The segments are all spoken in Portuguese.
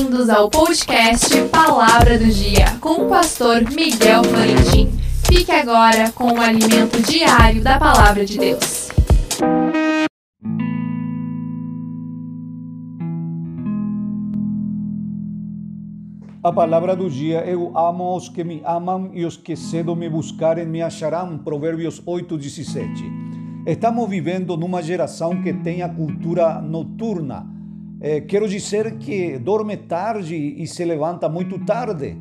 Bem-vindos ao podcast Palavra do Dia com o pastor Miguel Florentin. Fique agora com o alimento diário da Palavra de Deus. A palavra do dia, eu amo os que me amam e os que cedo me buscarem me acharão. Provérbios 8, 17. Estamos vivendo numa geração que tem a cultura noturna é, quero dizer que dorme tarde e se levanta muito tarde,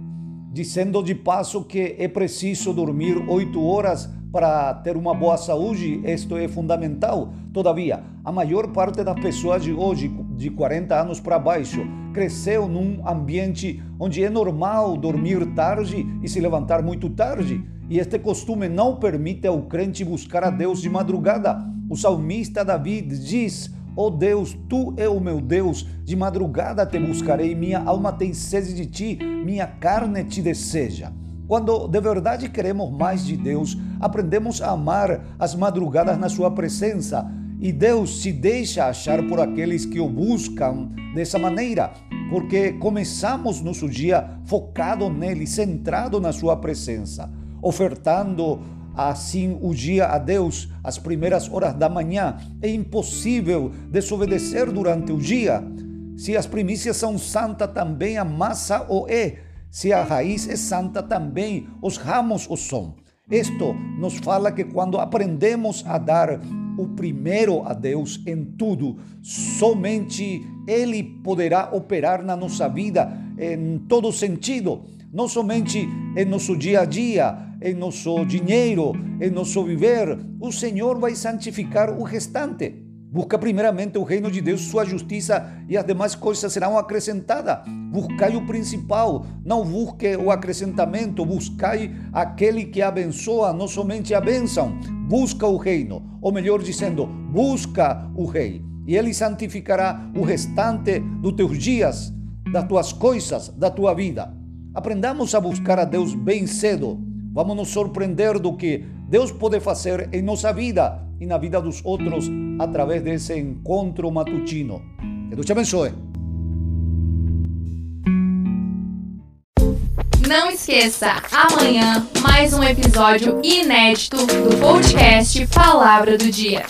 dizendo de passo que é preciso dormir oito horas para ter uma boa saúde, isto é fundamental. Todavia, a maior parte das pessoas de hoje, de 40 anos para baixo, cresceu num ambiente onde é normal dormir tarde e se levantar muito tarde. E este costume não permite ao crente buscar a Deus de madrugada. O salmista David diz: Oh Deus, tu é o meu Deus, de madrugada te buscarei, minha alma tem sede de ti, minha carne te deseja. Quando de verdade queremos mais de Deus, aprendemos a amar as madrugadas na Sua presença. E Deus se deixa achar por aqueles que o buscam dessa maneira, porque começamos nosso dia focado nele, centrado na Sua presença, ofertando assim o dia a Deus às primeiras horas da manhã. É impossível desobedecer durante o dia. Se as primícias são santas, também a massa o é. Se a raiz é santa, também os ramos o são. Isto nos fala que quando aprendemos a dar o primeiro a Deus em tudo, somente Ele poderá operar na nossa vida em todo sentido, não somente em nosso dia a dia, em nosso dinheiro, em nosso viver, o Senhor vai santificar o restante. Busca primeiramente o reino de Deus, sua justiça e as demais coisas serão acrescentadas. Buscai o principal, não busque o acrescentamento, buscai aquele que abençoa, não somente a bênção. Busca o reino, ou melhor dizendo, busca o rei, e ele santificará o restante dos teus dias, das tuas coisas, da tua vida. Aprendamos a buscar a Deus bem cedo Vamos nos surpreender do que Deus pode fazer em nossa vida e na vida dos outros através desse encontro matutino. Que Deus te abençoe. Não esqueça, amanhã mais um episódio inédito do podcast Palavra do Dia.